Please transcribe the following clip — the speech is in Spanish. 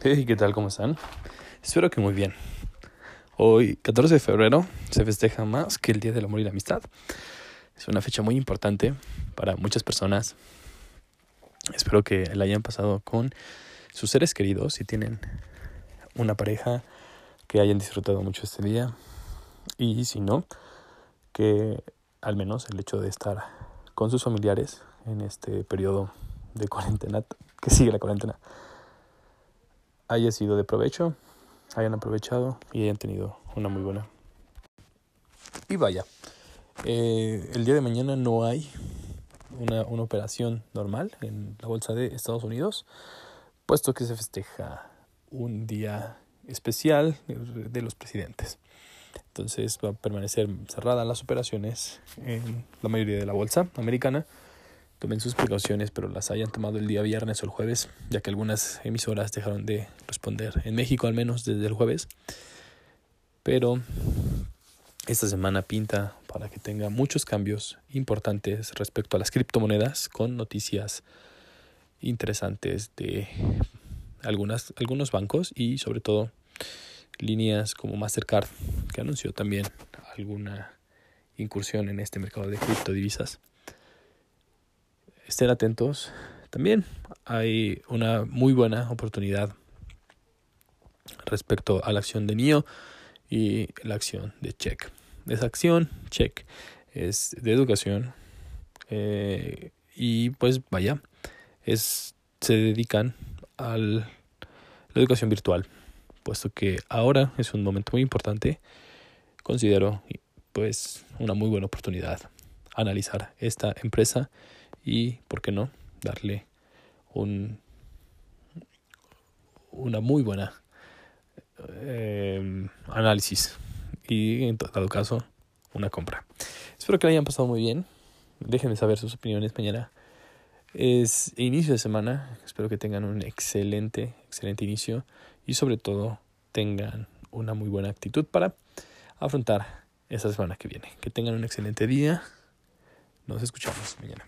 Hey, ¿qué tal? ¿Cómo están? Espero que muy bien. Hoy, 14 de febrero, se festeja más que el Día del Amor y la Amistad. Es una fecha muy importante para muchas personas. Espero que la hayan pasado con sus seres queridos, si tienen una pareja, que hayan disfrutado mucho este día. Y si no, que al menos el hecho de estar con sus familiares en este periodo de cuarentena, que sigue la cuarentena, haya sido de provecho, hayan aprovechado y hayan tenido una muy buena. Y vaya, eh, el día de mañana no hay una, una operación normal en la bolsa de Estados Unidos, puesto que se festeja un día especial de los presidentes. Entonces va a permanecer cerradas las operaciones en la mayoría de la bolsa americana tomen sus precauciones, pero las hayan tomado el día viernes o el jueves, ya que algunas emisoras dejaron de responder, en México al menos desde el jueves. Pero esta semana pinta para que tenga muchos cambios importantes respecto a las criptomonedas, con noticias interesantes de algunas, algunos bancos y sobre todo líneas como Mastercard, que anunció también alguna incursión en este mercado de criptodivisas estén atentos. También hay una muy buena oportunidad respecto a la acción de NIO y la acción de Check. Esa acción, Check, es de educación eh, y pues vaya, es, se dedican a la educación virtual, puesto que ahora es un momento muy importante, considero pues una muy buena oportunidad analizar esta empresa y, ¿por qué no?, darle un, una muy buena eh, análisis y, en todo caso, una compra. Espero que la hayan pasado muy bien. Déjenme saber sus opiniones mañana. Es inicio de semana. Espero que tengan un excelente, excelente inicio y sobre todo tengan una muy buena actitud para afrontar esa semana que viene. Que tengan un excelente día. Nos escuchamos mañana.